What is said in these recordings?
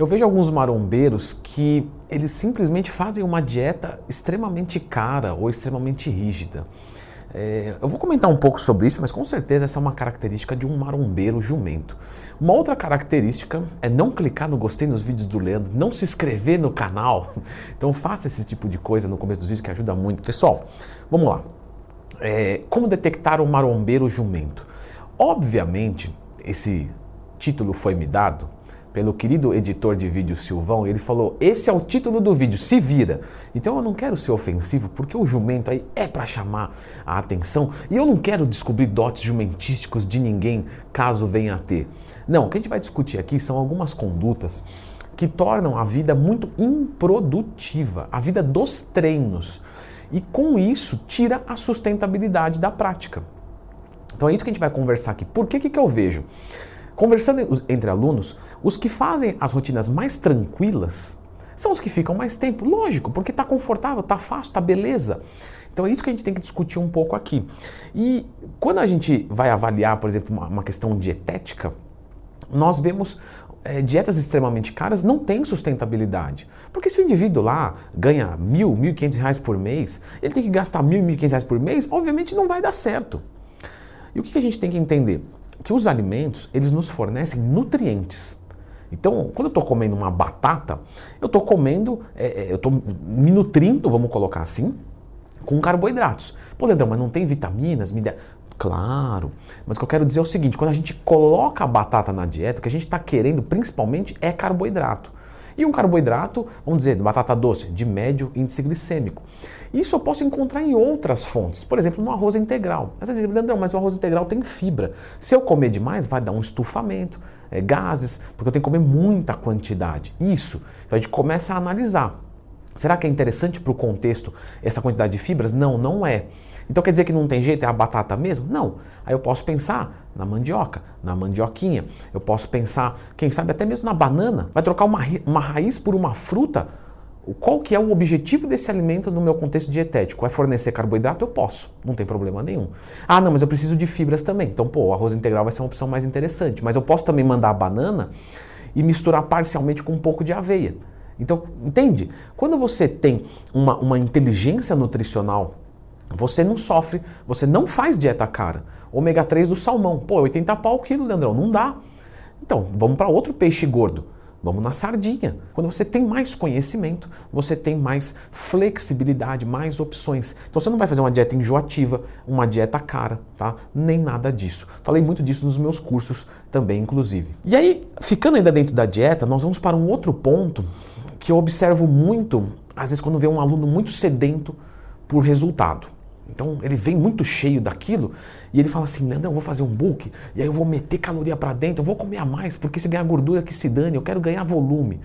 Eu vejo alguns marombeiros que eles simplesmente fazem uma dieta extremamente cara ou extremamente rígida. É, eu vou comentar um pouco sobre isso, mas com certeza essa é uma característica de um marombeiro jumento. Uma outra característica é não clicar no gostei nos vídeos do Leandro, não se inscrever no canal. Então faça esse tipo de coisa no começo dos vídeos que ajuda muito. Pessoal, vamos lá. É, como detectar um marombeiro jumento? Obviamente, esse título foi me dado pelo querido editor de vídeo Silvão, ele falou: "Esse é o título do vídeo, se vira". Então eu não quero ser ofensivo, porque o jumento aí é para chamar a atenção, e eu não quero descobrir dotes jumentísticos de ninguém, caso venha a ter. Não, o que a gente vai discutir aqui são algumas condutas que tornam a vida muito improdutiva, a vida dos treinos. E com isso tira a sustentabilidade da prática. Então é isso que a gente vai conversar aqui. Por que que, que eu vejo? Conversando entre alunos, os que fazem as rotinas mais tranquilas são os que ficam mais tempo. Lógico, porque está confortável, está fácil, está beleza. Então é isso que a gente tem que discutir um pouco aqui. E quando a gente vai avaliar, por exemplo, uma, uma questão dietética, nós vemos é, dietas extremamente caras não têm sustentabilidade. Porque se o indivíduo lá ganha mil, mil e quinhentos reais por mês, ele tem que gastar mil, mil e quinhentos reais por mês, obviamente não vai dar certo. E o que a gente tem que entender? Que os alimentos eles nos fornecem nutrientes. Então, quando eu estou comendo uma batata, eu estou comendo, é, é eu estou me nutrindo, vamos colocar assim, com carboidratos. Pô, Leandrão, mas não tem vitaminas? Me Claro, mas o que eu quero dizer é o seguinte: quando a gente coloca a batata na dieta, o que a gente está querendo principalmente é carboidrato. E um carboidrato, vamos dizer, batata doce, de médio índice glicêmico. Isso eu posso encontrar em outras fontes, por exemplo, no arroz integral. Às vezes, Leandrão, mas o arroz integral tem fibra. Se eu comer demais, vai dar um estufamento, é, gases, porque eu tenho que comer muita quantidade. Isso. Então a gente começa a analisar. Será que é interessante para o contexto essa quantidade de fibras? Não, não é. Então quer dizer que não tem jeito, é a batata mesmo? Não. Aí eu posso pensar na mandioca, na mandioquinha. Eu posso pensar, quem sabe até mesmo na banana. Vai trocar uma, uma raiz por uma fruta? Qual que é o objetivo desse alimento no meu contexto dietético? É fornecer carboidrato? Eu posso, não tem problema nenhum. Ah, não, mas eu preciso de fibras também. Então, pô, o arroz integral vai ser uma opção mais interessante. Mas eu posso também mandar a banana e misturar parcialmente com um pouco de aveia. Então, entende? Quando você tem uma, uma inteligência nutricional você não sofre, você não faz dieta cara. Ômega 3 do salmão, pô, 80 pau o quilo, Leandrão, não dá. Então, vamos para outro peixe gordo. Vamos na sardinha. Quando você tem mais conhecimento, você tem mais flexibilidade, mais opções. Então você não vai fazer uma dieta enjoativa, uma dieta cara, tá? Nem nada disso. Falei muito disso nos meus cursos também, inclusive. E aí, ficando ainda dentro da dieta, nós vamos para um outro ponto que eu observo muito, às vezes quando vê um aluno muito sedento por resultado. Então ele vem muito cheio daquilo e ele fala assim: não, eu vou fazer um book e aí eu vou meter caloria para dentro, eu vou comer a mais, porque se ganhar gordura que se dane, eu quero ganhar volume.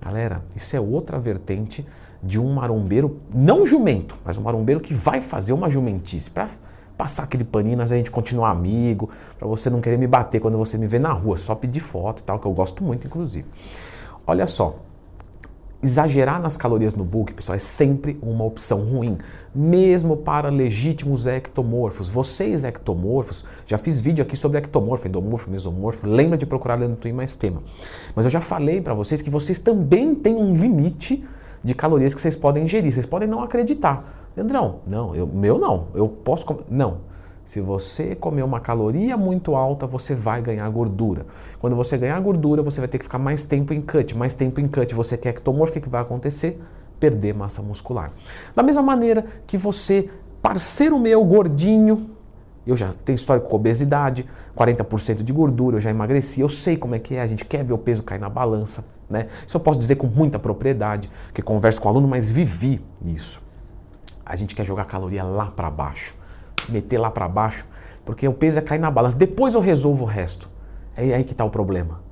Galera, isso é outra vertente de um marombeiro, não jumento, mas um marombeiro que vai fazer uma jumentice para passar aquele paninho, a gente continuar amigo, para você não querer me bater quando você me vê na rua, só pedir foto e tal, que eu gosto muito, inclusive. Olha só, Exagerar nas calorias no book, pessoal, é sempre uma opção ruim, mesmo para legítimos ectomorfos. Vocês ectomorfos, já fiz vídeo aqui sobre ectomorfo, endomorfo, mesomorfo, lembra de procurar no Twin mais tema. Mas eu já falei para vocês que vocês também têm um limite de calorias que vocês podem ingerir. Vocês podem não acreditar. Leandrão, não, eu, meu não, eu posso comer. Não. Se você comer uma caloria muito alta, você vai ganhar gordura. Quando você ganhar gordura, você vai ter que ficar mais tempo em cut. Mais tempo em cut, você quer ectomorfo, o que, que vai acontecer? Perder massa muscular. Da mesma maneira que você, parceiro meu, gordinho, eu já tenho histórico com obesidade, 40% de gordura, eu já emagreci, eu sei como é que é, a gente quer ver o peso cair na balança. Né? Isso eu posso dizer com muita propriedade, que converso com o aluno, mas vivi isso. A gente quer jogar caloria lá para baixo meter lá para baixo, porque o peso é cair na balança. Depois eu resolvo o resto. É aí que está o problema.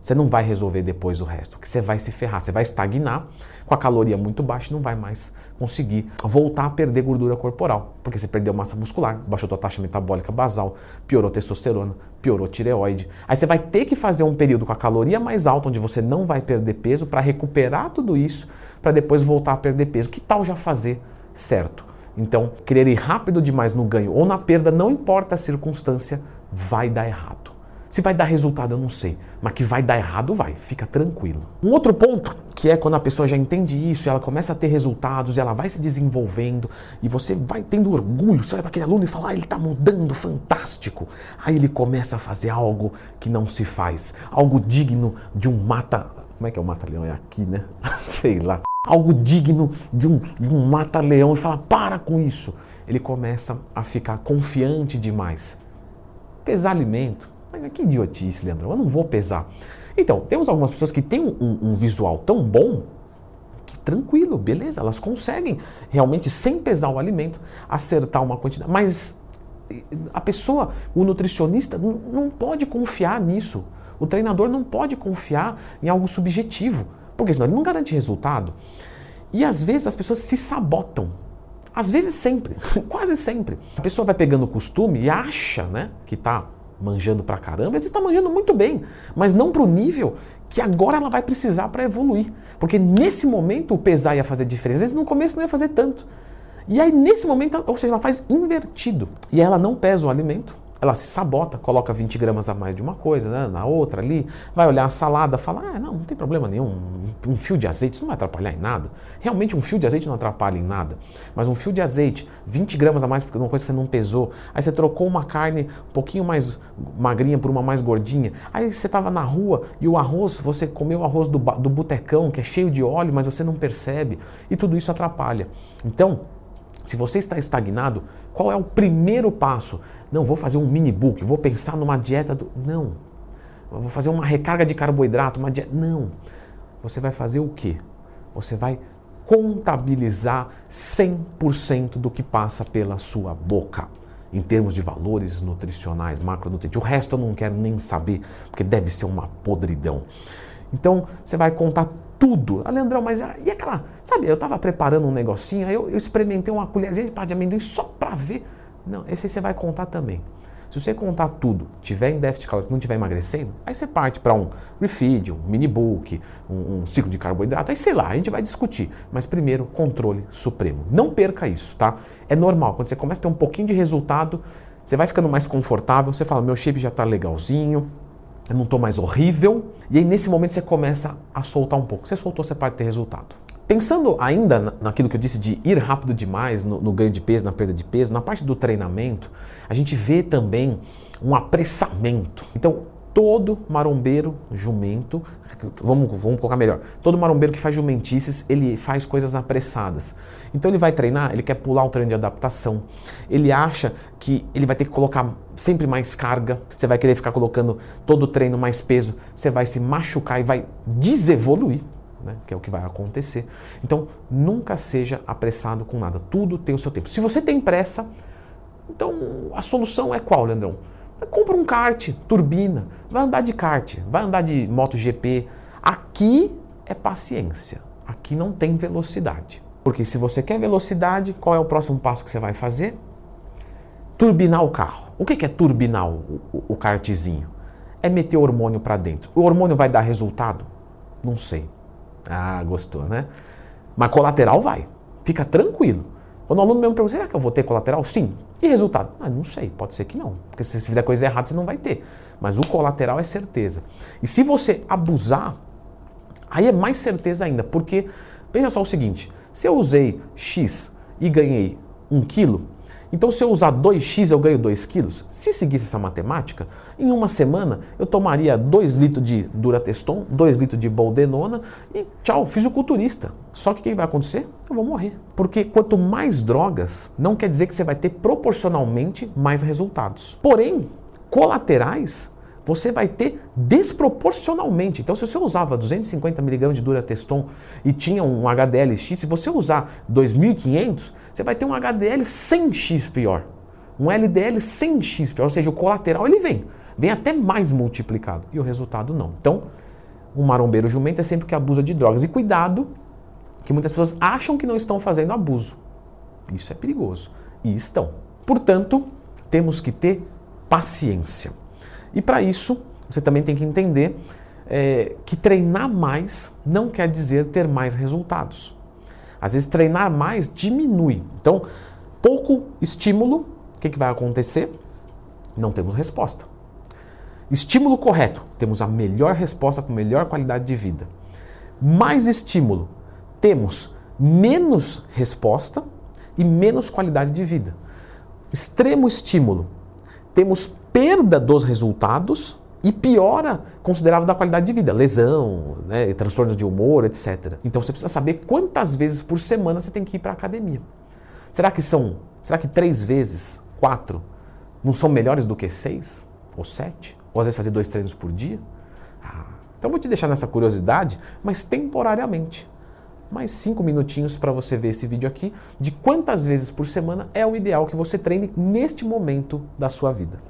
Você não vai resolver depois o resto, porque você vai se ferrar, você vai estagnar com a caloria muito baixa e não vai mais conseguir voltar a perder gordura corporal, porque você perdeu massa muscular, baixou tua taxa metabólica basal, piorou testosterona, piorou tireoide. Aí você vai ter que fazer um período com a caloria mais alta, onde você não vai perder peso, para recuperar tudo isso, para depois voltar a perder peso. Que tal já fazer certo? Então, querer ir rápido demais no ganho ou na perda, não importa a circunstância, vai dar errado. Se vai dar resultado, eu não sei. Mas que vai dar errado, vai. Fica tranquilo. Um outro ponto, que é quando a pessoa já entende isso, ela começa a ter resultados, ela vai se desenvolvendo e você vai tendo orgulho. Você olha para aquele aluno e fala, ah, ele está mudando, fantástico. Aí ele começa a fazer algo que não se faz. Algo digno de um mata. Como é que é o mata-leão? É aqui, né? sei lá. Algo digno de um, um mata-leão. Ele fala, para com isso. Ele começa a ficar confiante demais. Pesar alimento que idiotice, Leandro, eu não vou pesar. Então, temos algumas pessoas que têm um, um visual tão bom que tranquilo, beleza, elas conseguem realmente, sem pesar o alimento, acertar uma quantidade. Mas a pessoa, o nutricionista, não pode confiar nisso. O treinador não pode confiar em algo subjetivo, porque senão ele não garante resultado. E às vezes as pessoas se sabotam. Às vezes sempre, quase sempre. A pessoa vai pegando o costume e acha né, que está manjando pra caramba, às vezes está manjando muito bem, mas não para o nível que agora ela vai precisar para evoluir. Porque nesse momento o pesar ia fazer diferença, às vezes no começo não ia fazer tanto. E aí nesse momento, ou seja, ela faz invertido. E ela não pesa o alimento, ela se sabota, coloca 20 gramas a mais de uma coisa, né, na outra ali, vai olhar a salada, fala, ah, não, não tem problema nenhum, um fio de azeite, isso não vai atrapalhar em nada. Realmente um fio de azeite não atrapalha em nada, mas um fio de azeite, 20 gramas a mais porque uma coisa que você não pesou, aí você trocou uma carne um pouquinho mais magrinha por uma mais gordinha, aí você estava na rua e o arroz, você comeu o arroz do, do botecão, que é cheio de óleo, mas você não percebe, e tudo isso atrapalha. Então, se você está estagnado, qual é o primeiro passo? Não, vou fazer um mini book, vou pensar numa dieta do. Não. vou fazer uma recarga de carboidrato, uma dieta. Não. Você vai fazer o quê? Você vai contabilizar 100% do que passa pela sua boca, em termos de valores nutricionais, macronutrientes. O resto eu não quero nem saber, porque deve ser uma podridão. Então, você vai contar tudo. Ah, Leandrão, mas e aquela. Sabe, eu estava preparando um negocinho, aí eu, eu experimentei uma colherzinha de pasta de amendoim só para ver. Não, esse aí você vai contar também. Se você contar tudo, tiver em déficit calórico, não estiver emagrecendo, aí você parte para um refeed, um mini book, um, um, ciclo de carboidrato, aí sei lá, a gente vai discutir. Mas primeiro, controle supremo. Não perca isso, tá? É normal, quando você começa a ter um pouquinho de resultado, você vai ficando mais confortável, você fala, meu shape já está legalzinho, não estou mais horrível. E aí nesse momento você começa a soltar um pouco. Você soltou, você pode ter resultado. Pensando ainda naquilo que eu disse de ir rápido demais no, no, ganho de peso, na perda de peso, na parte do treinamento, a gente vê também um apressamento. Então, todo marombeiro jumento, vamos, vamos colocar melhor, todo marombeiro que faz jumentices, ele faz coisas apressadas. Então ele vai treinar, ele quer pular um treino de adaptação, ele acha que ele vai ter que colocar sempre mais carga, você vai querer ficar colocando todo o treino mais peso, você vai se machucar e vai desevoluir. Né, que é o que vai acontecer. Então, nunca seja apressado com nada. Tudo tem o seu tempo. Se você tem pressa, então a solução é qual, Leandrão? Compra um kart, turbina, vai andar de kart, vai andar de MotoGP. Aqui é paciência, aqui não tem velocidade. Porque se você quer velocidade, qual é o próximo passo que você vai fazer? Turbinar o carro. O que é turbinar o, o, kartzinho? É meter hormônio para dentro. O hormônio vai dar resultado? Não sei. Ah, gostou, né? Mas colateral vai. Fica tranquilo. Quando o aluno mesmo pergunta, será que eu vou ter colateral? Sim. E resultado? Ah, não sei, pode ser que não. Porque se você fizer coisa errada, você não vai ter. Mas o colateral é certeza. E se você abusar, aí é mais certeza ainda. Porque, pensa só o seguinte, se eu usei X e ganhei 1 quilo, então, se eu usar 2x, eu ganho 2 quilos. Se seguisse essa matemática, em uma semana eu tomaria 2 litros de Durateston, 2 litros de Boldenona e tchau, fisiculturista. Só que o que vai acontecer? Eu vou morrer. Porque quanto mais drogas, não quer dizer que você vai ter proporcionalmente mais resultados. Porém, colaterais você vai ter desproporcionalmente. Então, se você usava 250 mg de Durateston e tinha um HDL-X, se você usar 2.500, você vai ter um HDL 100x pior. Um LDL 100x pior, ou seja, o colateral ele vem, vem até mais multiplicado e o resultado não. Então, um marombeiro jumento é sempre que abusa de drogas. E cuidado, que muitas pessoas acham que não estão fazendo abuso. Isso é perigoso. E estão. Portanto, temos que ter paciência. E para isso, você também tem que entender é, que treinar mais não quer dizer ter mais resultados. Às vezes, treinar mais diminui. Então, pouco estímulo, o que, que vai acontecer? Não temos resposta. Estímulo correto, temos a melhor resposta com melhor qualidade de vida. Mais estímulo, temos menos resposta e menos qualidade de vida. Extremo estímulo, temos perda dos resultados e piora considerável da qualidade de vida, lesão, né, transtornos de humor, etc. Então você precisa saber quantas vezes por semana você tem que ir para a academia. Será que são, será que três vezes, quatro, não são melhores do que seis ou sete? Ou às vezes fazer dois treinos por dia? Ah, então vou te deixar nessa curiosidade, mas temporariamente. Mais cinco minutinhos para você ver esse vídeo aqui de quantas vezes por semana é o ideal que você treine neste momento da sua vida.